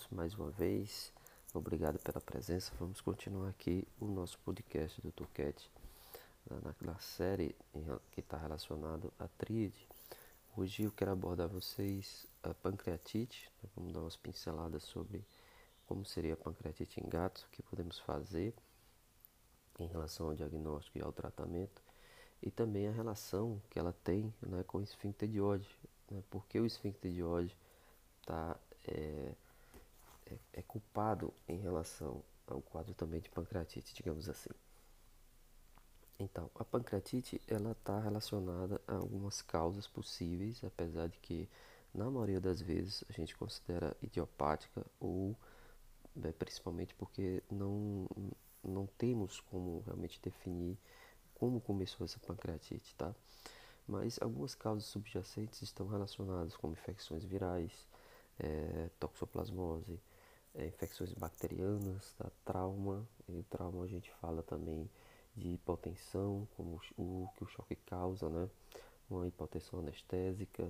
todos mais uma vez. Obrigado pela presença. Vamos continuar aqui o nosso podcast do Tuquete, na, na série que está relacionado à tríade. Hoje eu quero abordar vocês a pancreatite. Vamos dar umas pinceladas sobre como seria a pancreatite em gatos, o que podemos fazer em relação ao diagnóstico e ao tratamento, e também a relação que ela tem né, com o esfíncter de Oddi. Né, porque o esfíncter de Oddi está é, é, é culpado em relação ao quadro também de pancreatite, digamos assim. Então, a pancreatite ela está relacionada a algumas causas possíveis, apesar de que na maioria das vezes a gente considera idiopática ou né, principalmente porque não não temos como realmente definir como começou essa pancreatite, tá? Mas algumas causas subjacentes estão relacionadas com infecções virais, é, toxoplasmose, é, infecções bacterianas, tá? trauma. E trauma a gente fala também de hipotensão, como o, que o choque causa, né? Uma hipotensão anestésica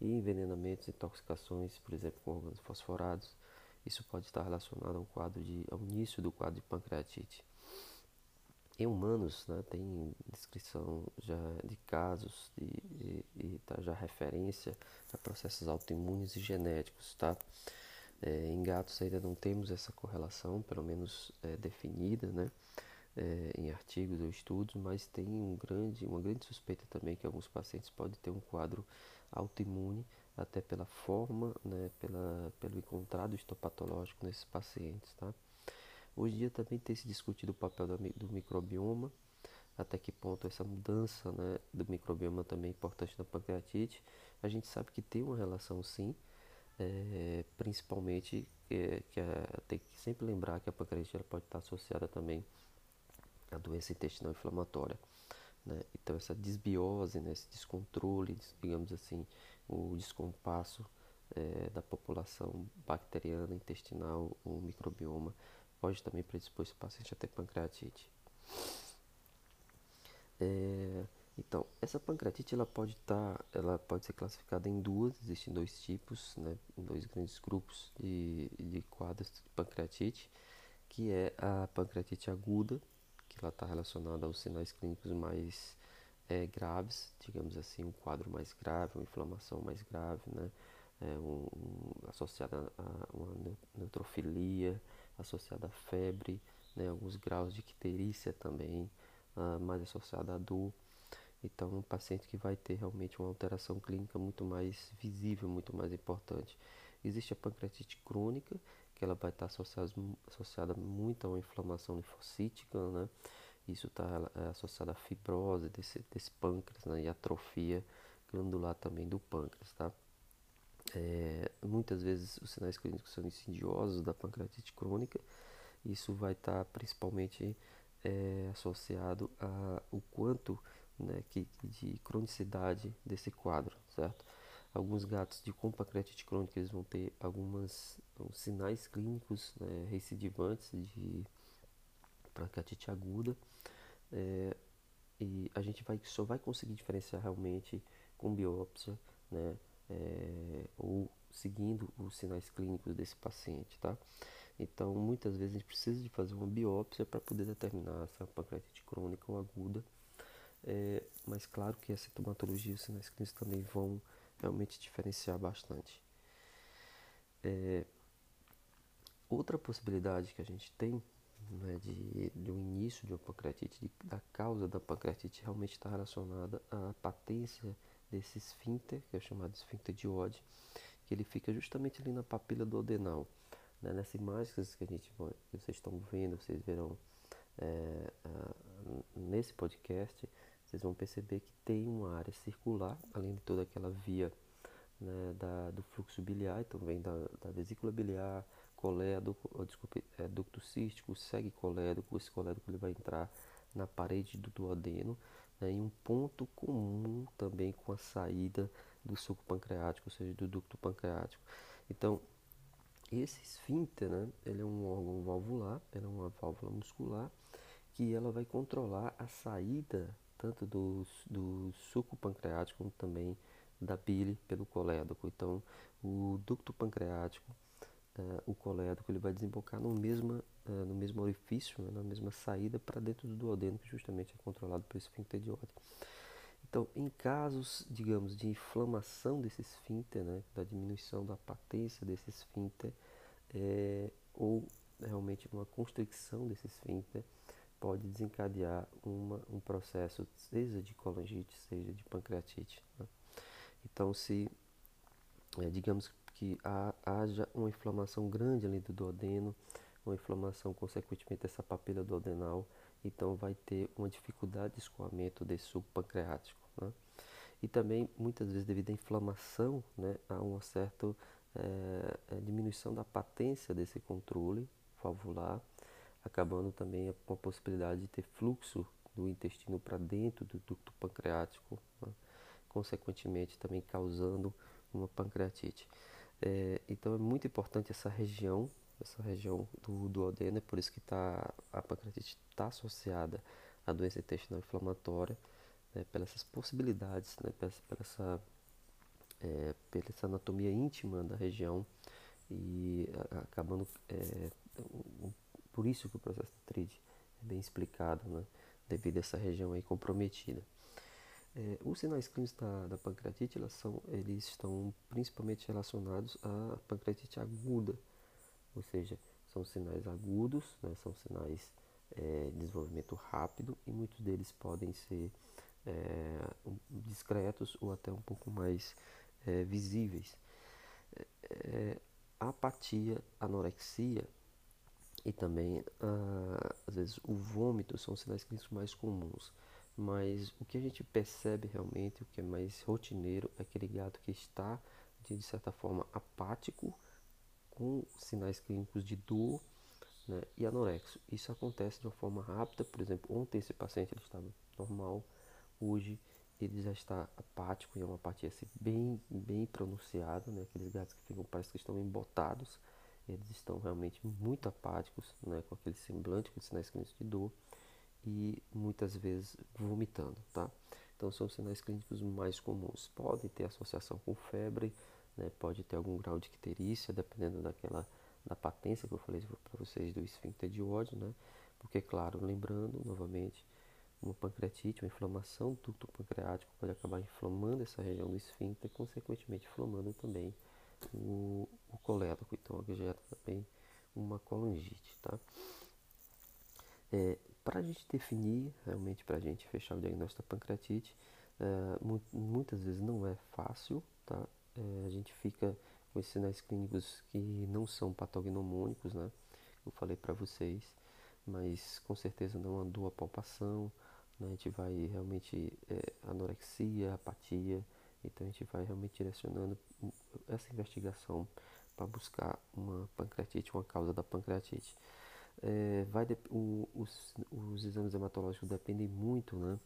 e envenenamentos, intoxicações, por exemplo, com órgãos fosforados. Isso pode estar relacionado ao quadro de, ao início do quadro de pancreatite. Em humanos, né, tem descrição já de casos e, e, e tá já referência a processos autoimunes e genéticos, tá? É, em gatos ainda não temos essa correlação, pelo menos é, definida, né? É, em artigos ou estudos, mas tem um grande, uma grande suspeita também que alguns pacientes podem ter um quadro autoimune, até pela forma, né, pela, pelo encontrado histopatológico nesses pacientes, tá? Hoje em dia também tem se discutido o papel do microbioma, até que ponto essa mudança né, do microbioma também é importante na pancreatite. A gente sabe que tem uma relação sim, é, principalmente é, que é, tem que sempre lembrar que a pancreatite pode estar associada também à doença intestinal inflamatória. Né? Então essa desbiose, né, esse descontrole, digamos assim, o descompasso é, da população bacteriana, intestinal, o microbioma, pode também predispor esse paciente a ter pancreatite. É, então, essa pancreatite ela pode estar, tá, ela pode ser classificada em duas, existem dois tipos, né, dois grandes grupos de, de quadros de pancreatite, que é a pancreatite aguda, que ela está relacionada aos sinais clínicos mais é, graves, digamos assim, um quadro mais grave, uma inflamação mais grave, né, é, um, um, associada a uma neutrofilia, associada à febre, né, alguns graus de icterícia também, uh, mais associada à dor. Então, um paciente que vai ter realmente uma alteração clínica muito mais visível, muito mais importante. Existe a pancreatite crônica, que ela vai estar associada, associada muito a uma inflamação linfocítica, né? Isso está é, associado à fibrose desse, desse pâncreas né? e atrofia glandular também do pâncreas, tá? É, muitas vezes os sinais clínicos são insidiosos da pancreatite crônica. Isso vai estar tá principalmente é, associado a o quanto né, que, de cronicidade desse quadro, certo? Alguns gatos de com pancreatite crônica eles vão ter alguns sinais clínicos né, recidivantes de pancreatite aguda é, e a gente vai, só vai conseguir diferenciar realmente com biópsia, né? é, ou seguindo os sinais clínicos desse paciente, tá? Então, muitas vezes a gente precisa de fazer uma biópsia para poder determinar se é uma pancreatite crônica ou aguda. É, mas claro que a sintomatologia e os sinais clínicos também vão realmente diferenciar bastante. É, outra possibilidade que a gente tem né, de, de um início de uma pancreatite, de, da causa da pancreatite realmente está relacionada à patência desse esfíncter, que é chamado esfíncter de Oddi, que ele fica justamente ali na papila do adenal. Né? Nessa imagem que a gente, que vocês estão vendo, vocês verão é, nesse podcast, vocês vão perceber que tem uma área circular, além de toda aquela via né, da, do fluxo biliar, então vem da, da vesícula biliar, colédoco, desculpe, é, ducto cístico, segue colédoco, esse colédoco ele vai entrar na parede do duodeno né, um ponto comum também com a saída do suco pancreático, ou seja, do ducto pancreático. Então, esse esfíncter, né, ele é um órgão valvular, ele é uma válvula muscular que ela vai controlar a saída tanto do, do suco pancreático como também da bile pelo colédoco. Então, o ducto pancreático uh, o colédoco ele vai desembocar no mesmo, uh, no mesmo orifício, né, na mesma saída para dentro do duodeno, que justamente é controlado pelo esfíncter de Oddi. Então, em casos, digamos, de inflamação desse esfíncter, né, da diminuição da patência desse esfíncter, é, ou realmente uma constricção desse esfíncter, pode desencadear uma, um processo, seja de colangite, seja de pancreatite. Né? Então, se, é, digamos que há, haja uma inflamação grande ali do duodeno, uma inflamação consequentemente dessa papila duodenal, então vai ter uma dificuldade de escoamento desse suco pancreático. Né? E também, muitas vezes, devido à inflamação, né, há uma certa é, diminuição da patência desse controle valvular, acabando também com a possibilidade de ter fluxo do intestino para dentro do ducto pancreático, né? consequentemente também causando uma pancreatite. É, então é muito importante essa região, essa região do duodeno, é por isso que tá, a pancreatite está associada à doença intestinal inflamatória, né, pelas possibilidades, né, pela, pela, essa, é, pela essa anatomia íntima da região e acabando é, por isso que o processo de tride é bem explicado, né, devido a essa região aí comprometida. É, os sinais clínicos da, da pancreatite elas são, eles estão principalmente relacionados à pancreatite aguda, ou seja, são sinais agudos, né, são sinais é, de desenvolvimento rápido e muitos deles podem ser é, discretos ou até um pouco mais é, visíveis. É, é, a apatia, anorexia e também ah, às vezes o vômito são sinais clínicos mais comuns. Mas o que a gente percebe realmente, o que é mais rotineiro, é aquele gato que está de certa forma apático, com sinais clínicos de dor né, e anorexo. Isso acontece de uma forma rápida, por exemplo, ontem esse paciente ele estava normal, Hoje ele já está apático e é uma apatia assim, bem, bem pronunciada, né? Aqueles gatos que ficam, parece que estão embotados, eles estão realmente muito apáticos, né? Com aquele semblante, com sinais clínicos de dor e muitas vezes vomitando, tá? Então são sinais clínicos mais comuns. Pode ter associação com febre, né? Pode ter algum grau de icterícia, dependendo daquela da patência que eu falei para vocês do esfíncter de ódio, né? Porque claro, lembrando novamente, uma pancreatite, uma inflamação do ducto pancreático pode acabar inflamando essa região do esfíncter, consequentemente inflamando também o, o colédoco, então gera também uma colangite, tá? É, para a gente definir, realmente para a gente fechar o diagnóstico da pancreatite, é, muitas vezes não é fácil, tá? É, a gente fica com esses sinais clínicos que não são patognomônicos, né? Eu falei para vocês, mas com certeza não andou a palpação, né? A gente vai realmente é, anorexia, apatia, então a gente vai realmente direcionando essa investigação para buscar uma pancreatite, uma causa da pancreatite. É, vai de, o, os, os, exames hematológicos dependem muito né,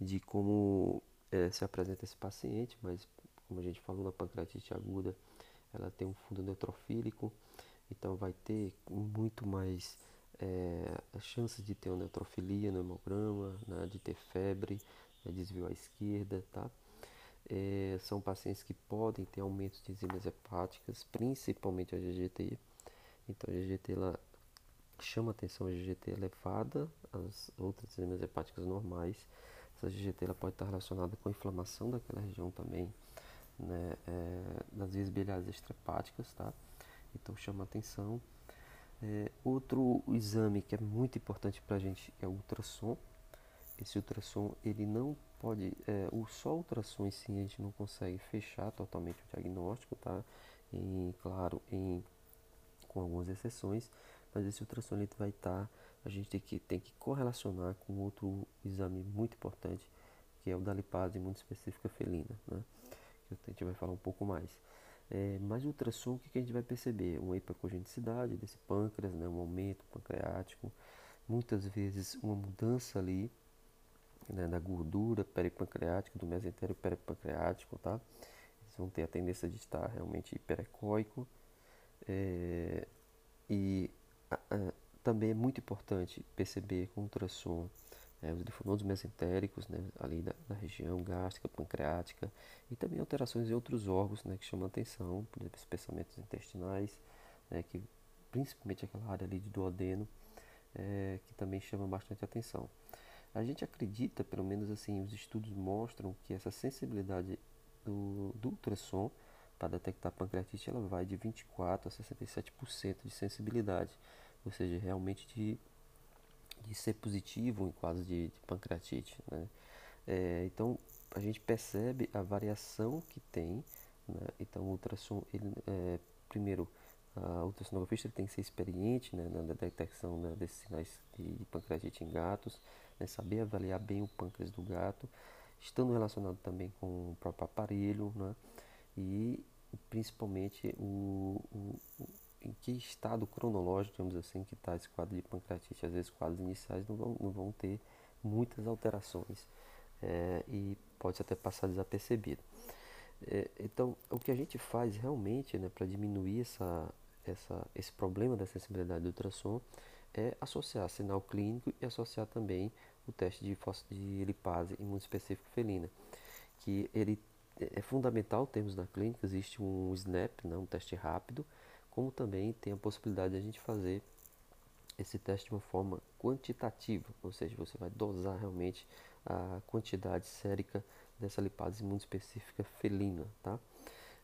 de como é, se apresenta esse paciente, mas como a gente falou na pancreatite aguda, ela tem um fundo neutrofílico, então vai ter muito mais é, chances de ter uma neutrofilia no hemograma, né, de ter febre, né, desvio à esquerda, tá? É, são pacientes que podem ter aumento de enzimas hepáticas, principalmente a GGT. Então a GGT ela chama atenção a GGT elevada, as outras enzimas hepáticas normais. Essa GGT ela pode estar relacionada com a inflamação daquela região também, né, é, das vias biliares extrahepáticas, tá? Então chama atenção. É, outro exame que é muito importante para a gente é o ultrassom. Esse ultrassom ele não pode, é, o só ultrassom em si a gente não consegue fechar totalmente o diagnóstico, tá? Em, claro, em, com algumas exceções, mas esse ultrassom ele vai estar, tá, a gente tem que, tem que correlacionar com outro exame muito importante, que é o da lipase muito específica felina, né? Que a gente vai falar um pouco mais. É, mas o ultrassom, o que, que, a gente vai perceber? Uma hipercogenicidade desse pâncreas, né, um aumento pancreático, muitas vezes uma mudança ali né, da gordura peripancreática, do mesentério peripancreático, tá? Eles vão ter a tendência de estar realmente hiperecóico. É, e a, a, também é muito importante perceber com ultrassom é, os linfonodos mesentéricos, né, ali da, região gástrica, pancreática, e também alterações em outros órgãos né, que chamam atenção, por exemplo, espessamentos intestinais, né, que principalmente aquela área ali de duodeno, é, que também chama bastante atenção. A gente acredita, pelo menos assim, os estudos mostram que essa sensibilidade do, do ultrassom para detectar pancreatite ela vai de 24 a 67% de sensibilidade, ou seja, realmente de, de ser positivo em caso de, de pancreatite. Né? É, então a gente percebe a variação que tem. Né? Então o ultrassom, ele, é, primeiro, a ultrassonografista tem que ser experiente né, na detecção né, desses sinais de pancreatite em gatos, né, saber avaliar bem o pâncreas do gato, estando relacionado também com o próprio aparelho, né, e principalmente o, o, o, em que estado cronológico, digamos assim, que está esse quadro de pancreatite. Às vezes quadros iniciais não vão, não vão ter muitas alterações é, e pode até passar desapercebido. É, então, o que a gente faz realmente né, para diminuir essa, essa, esse problema da sensibilidade do ultrassom é associar sinal clínico e associar também o teste de, de lipase imunoespecífico felina, que ele é fundamental termos na clínica, existe um SNAP, né, um teste rápido, como também tem a possibilidade de a gente fazer esse teste de uma forma quantitativa, ou seja, você vai dosar realmente a quantidade sérica dessa lipase imunoespecífica felina, tá?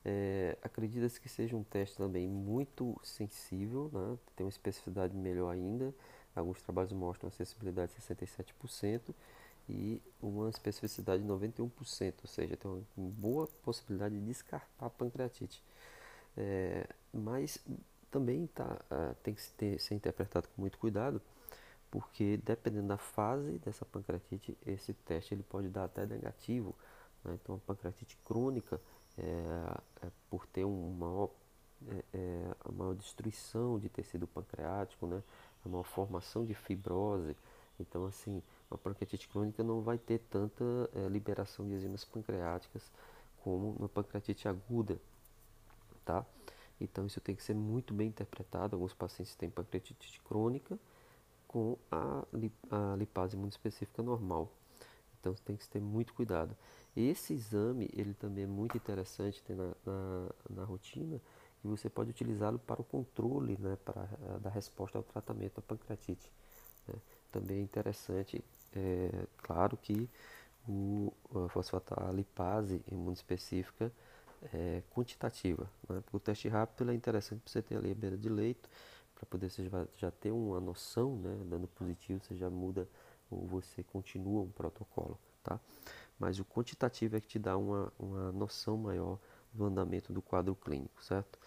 É, Acredita-se que seja um teste também muito sensível, né? tem uma especificidade melhor ainda. Alguns trabalhos mostram acessibilidade de 67% e uma especificidade de 91%, ou seja, tem uma boa possibilidade de descartar pancreatite. É, mas também tá, uh, tem que ter, ser interpretado com muito cuidado, porque dependendo da fase dessa pancreatite, esse teste ele pode dar até negativo. Né? Então, a pancreatite crônica, é, é por ter um maior, é, é, a maior destruição de tecido pancreático, né? a maior formação de fibrose. Então, assim, a pancreatite crônica não vai ter tanta liberação de enzimas pancreáticas como na pancreatite aguda, tá? Então, isso tem que ser muito bem interpretado. Alguns pacientes têm pancreatite crônica com a lipase muito específica normal. Então tem que ter muito cuidado. Esse exame ele também é muito interessante ter na, na, na rotina e você pode utilizá-lo para o controle né, para a, da resposta ao tratamento da pancreatite. Né. Também é interessante, é, claro que o, a fosfatolipase imunoespecífica é quantitativa. Né, o teste rápido é interessante para você ter ali a beira de leito para poder você já, já ter uma noção, né, dando positivo, você já muda ou você continua um protocolo, tá? Mas o quantitativo é que te dá uma, uma noção maior do andamento do quadro clínico, certo?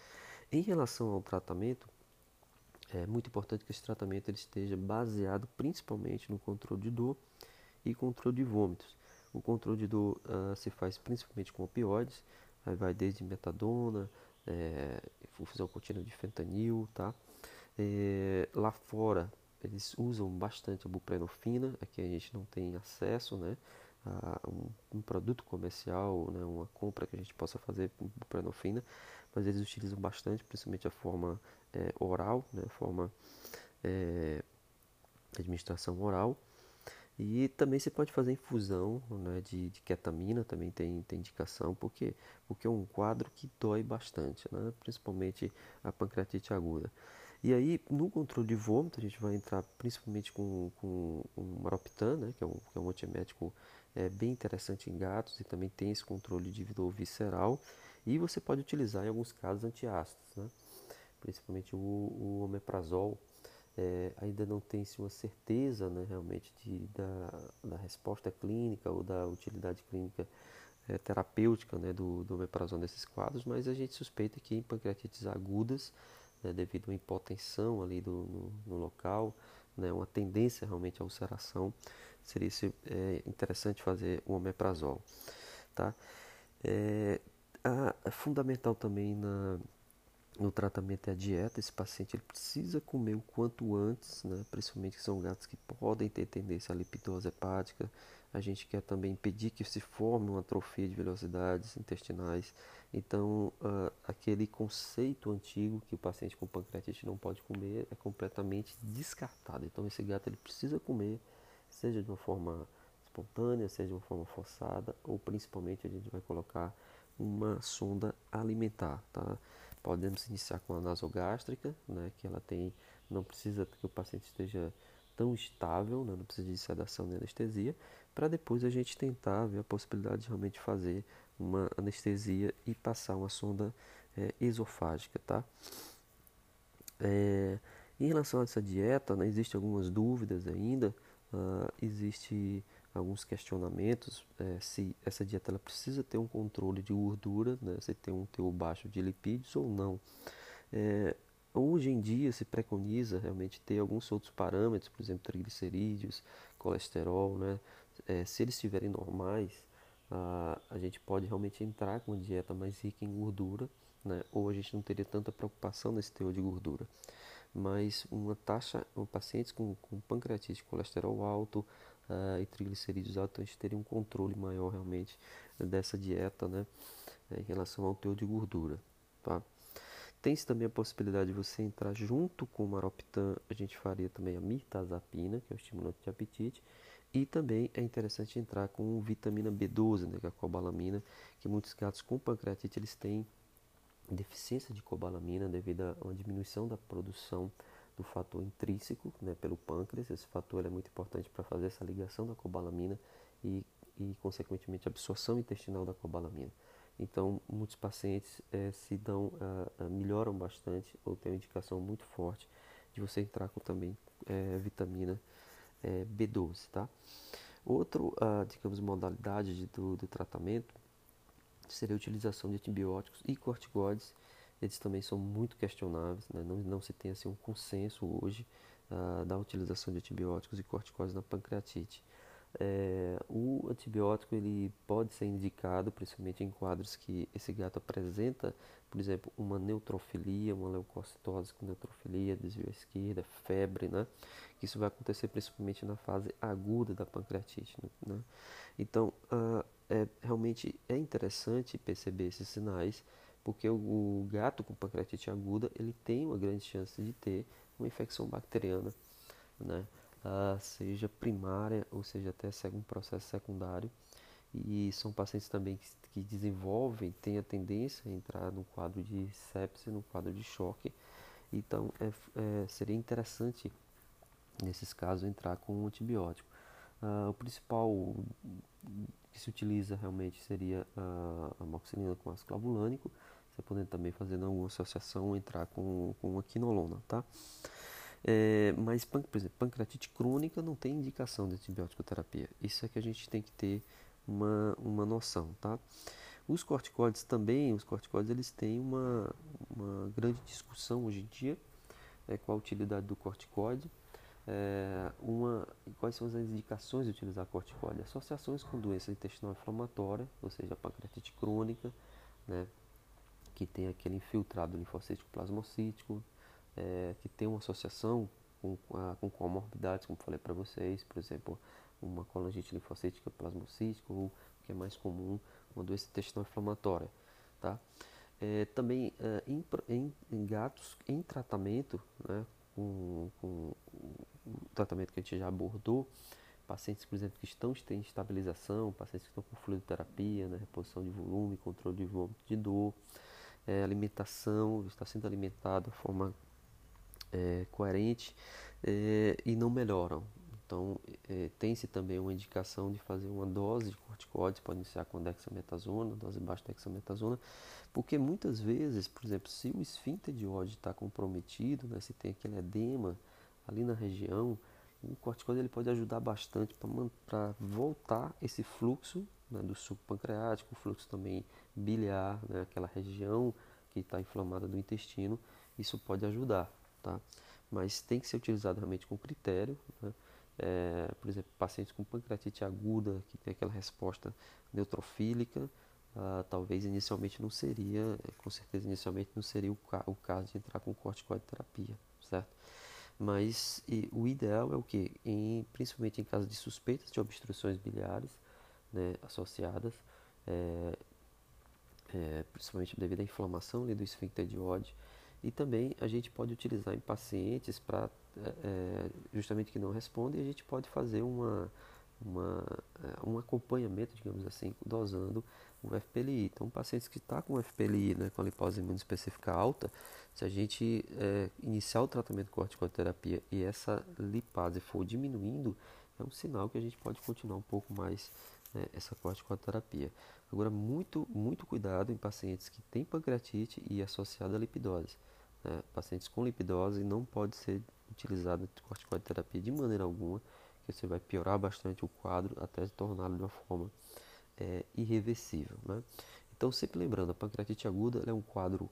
Em relação ao tratamento, é muito importante que esse tratamento ele esteja baseado principalmente no controle de dor e controle de vômitos. O controle de dor uh, se faz principalmente com opioides, aí vai desde metadona, é, contínua de fentanil, tá? É, lá fora eles usam bastante a buprenorfina, aqui a gente não tem acesso né, a um, um, produto comercial, né, uma compra que a gente possa fazer com buprenorfina, mas eles utilizam bastante, principalmente a forma é, oral, né, a forma é, administração oral. E também você pode fazer infusão né, de, de, ketamina, também tem, tem indicação, porque, porque é um quadro que dói bastante, né, principalmente a pancreatite aguda. E aí, no controle de vômito, a gente vai entrar principalmente com, com o Maroptan, né, que, é um, que é um antiemético é, bem interessante em gatos e também tem esse controle de dor visceral. E você pode utilizar em alguns casos antiácidos, né, principalmente o, o omeprazol. É, ainda não tem-se uma certeza né, realmente de, da, da resposta clínica ou da utilidade clínica é, terapêutica né, do, do omeprazol nesses quadros, mas a gente suspeita que em pancreatites agudas né, devido a uma hipotensão ali do, no, no local, né, uma tendência realmente à ulceração, seria é, interessante fazer o omeprazol. Tá? É, a, é fundamental também na, no tratamento é a dieta. Esse paciente ele precisa comer o quanto antes, né? principalmente que são gatos que podem ter tendência à lipidose hepática. A gente quer também impedir que se forme uma atrofia de velocidades intestinais. Então, uh, aquele conceito antigo que o paciente com pancreatite não pode comer é completamente descartado. Então, esse gato ele precisa comer, seja de uma forma espontânea, seja de uma forma forçada, ou principalmente a gente vai colocar uma sonda alimentar, tá? Podemos iniciar com a nasogástrica, né, que ela tem, não precisa que o paciente esteja tão estável, né, não precisa de sedação nem anestesia, para depois a gente tentar ver a possibilidade de realmente fazer uma anestesia e passar uma sonda é, esofágica, tá? É, em relação a essa dieta, né, existem algumas dúvidas ainda, uh, existe alguns questionamentos é, se essa dieta ela precisa ter um controle de gordura, né, se tem um teor baixo de lipídios ou não. É, hoje em dia se preconiza realmente ter alguns outros parâmetros, por exemplo, triglicerídeos, colesterol, né, é, se eles estiverem normais, a, a gente pode realmente entrar com uma dieta mais rica em gordura, né, ou a gente não teria tanta preocupação nesse teor de gordura. Mas uma taxa, um, pacientes com, com pancreatite, colesterol alto uh, e triglicerídeos altos, a gente teria um controle maior realmente dessa dieta, né, em relação ao teor de gordura, tá? Tem-se também a possibilidade de você entrar junto com o maroptan, a gente faria também a mirtazapina, que é o estimulante de apetite, e também é interessante entrar com vitamina B12, né, que é a cobalamina, que muitos gatos com pancreatite eles têm deficiência de cobalamina devido a uma diminuição da produção do fator intrínseco né, pelo pâncreas. Esse fator é muito importante para fazer essa ligação da cobalamina e, e, consequentemente, a absorção intestinal da cobalamina. Então, muitos pacientes é, se dão, uh, uh, melhoram bastante ou tem uma indicação muito forte de você entrar com também é, vitamina é, B12, tá? Outro, uh, digamos, modalidade de, do, do tratamento seria a utilização de antibióticos e corticoides. Eles também são muito questionáveis, né? não, não se tem assim, um consenso hoje uh, da utilização de antibióticos e corticoides na pancreatite. É, o antibiótico ele pode ser indicado principalmente em quadros que esse gato apresenta, por exemplo, uma neutrofilia, uma leucocitose com neutrofilia, desvio à esquerda, febre, né? Isso vai acontecer principalmente na fase aguda da pancreatite, né? Então, uh, é, realmente é interessante perceber esses sinais, porque o, o, gato com pancreatite aguda ele tem uma grande chance de ter uma infecção bacteriana, né? Ah, seja primária ou seja até um processo secundário. E são pacientes também que, que desenvolvem, têm a tendência a entrar no quadro de sepse, no quadro de choque. Então é, é, seria interessante nesses casos entrar com um antibiótico. Uh, o principal que se utiliza realmente seria a amoxicilina com ácido clavulânico. Você podendo também fazer alguma associação entrar com, com a quinolona, tá? É, mas, por exemplo, pancreatite crônica não tem indicação de antibiótico terapia. Isso é que a gente tem que ter uma, uma noção, tá? Os corticoides também, os corticoides eles têm uma, uma grande discussão hoje em dia é, com a utilidade do corticoide é, uma, quais são as indicações de utilizar corticoide? Associações com doença intestinal inflamatória, ou seja, pancreatite crônica, né, que tem aquele infiltrado linfocítico plasmocítico, é, que tem uma associação com, com comorbidades, como falei para vocês, por exemplo, uma colangite linfocítica plasmocítica, ou que é mais comum, uma doença intestinal inflamatória. Tá? É, também é, em, em, em, gatos em tratamento, né, com, com o tratamento que a gente já abordou, pacientes, por exemplo, que estão em estabilização, pacientes que estão com fluidoterapia, né, reposição de volume, controle de vômito de dor, é, alimentação, está sendo alimentado de forma é, coerente é, e não melhoram. Então, é, tem-se também uma indicação de fazer uma dose de corticoides, pode iniciar com dexametasona, dose baixa de dexametasona, porque muitas vezes, por exemplo, se o esfíncter de ódio está comprometido, né, se tem aquele edema, ali na região, o corticoide ele pode ajudar bastante para voltar esse fluxo né, do suco pancreático, fluxo também biliar, né, aquela região que está inflamada do intestino, isso pode ajudar, tá? Mas tem que ser utilizado realmente com critério, né? é, por exemplo, pacientes com pancreatite aguda, que tem aquela resposta neutrofílica, ah, talvez inicialmente não seria, com certeza inicialmente não seria o, ca o caso de entrar com corticoide terapia, certo? Mas e, o ideal é o que? Principalmente em caso de suspeitas de obstruções biliares né, associadas, é, é, principalmente devido à inflamação ali, do esfíncter de Oddi. E também a gente pode utilizar em pacientes para é, é, justamente que não respondem, a gente pode fazer uma, uma, é, um acompanhamento, digamos assim, dosando o FPLI. Então, pacientes que estão tá com FPLI, né, com a lipose específica alta, se a gente é, iniciar o tratamento com corticoterapia e essa lipase for diminuindo, é um sinal que a gente pode continuar um pouco mais né, essa corticoterapia. Agora, muito, muito cuidado em pacientes que têm pancreatite e associada a lipidose. Né? Pacientes com lipidose não pode ser utilizada corticoterapia de maneira alguma, que você vai piorar bastante o quadro até torná-lo de uma forma é, irreversível. Né? Então, sempre lembrando, a pancreatite aguda é um quadro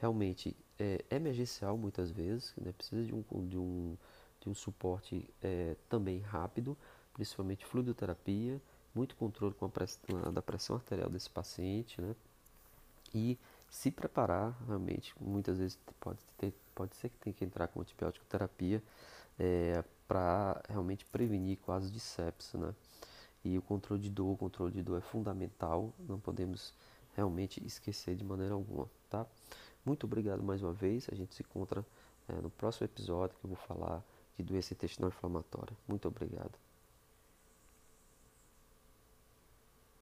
realmente é, emergencial muitas vezes, né? precisa de um, de um, de um suporte é, também rápido, principalmente fluidoterapia, muito controle com a da pressão arterial desse paciente, né? E se preparar realmente, muitas vezes pode, ter, pode ser que tenha que entrar com antibiótico terapia é, para realmente prevenir casos de sepsis, né? E o controle de dor, o controle de dor é fundamental, não podemos realmente esquecer de maneira alguma, tá? Muito obrigado mais uma vez, a gente se encontra é, no próximo episódio que eu vou falar de doença intestinal inflamatória. Muito obrigado.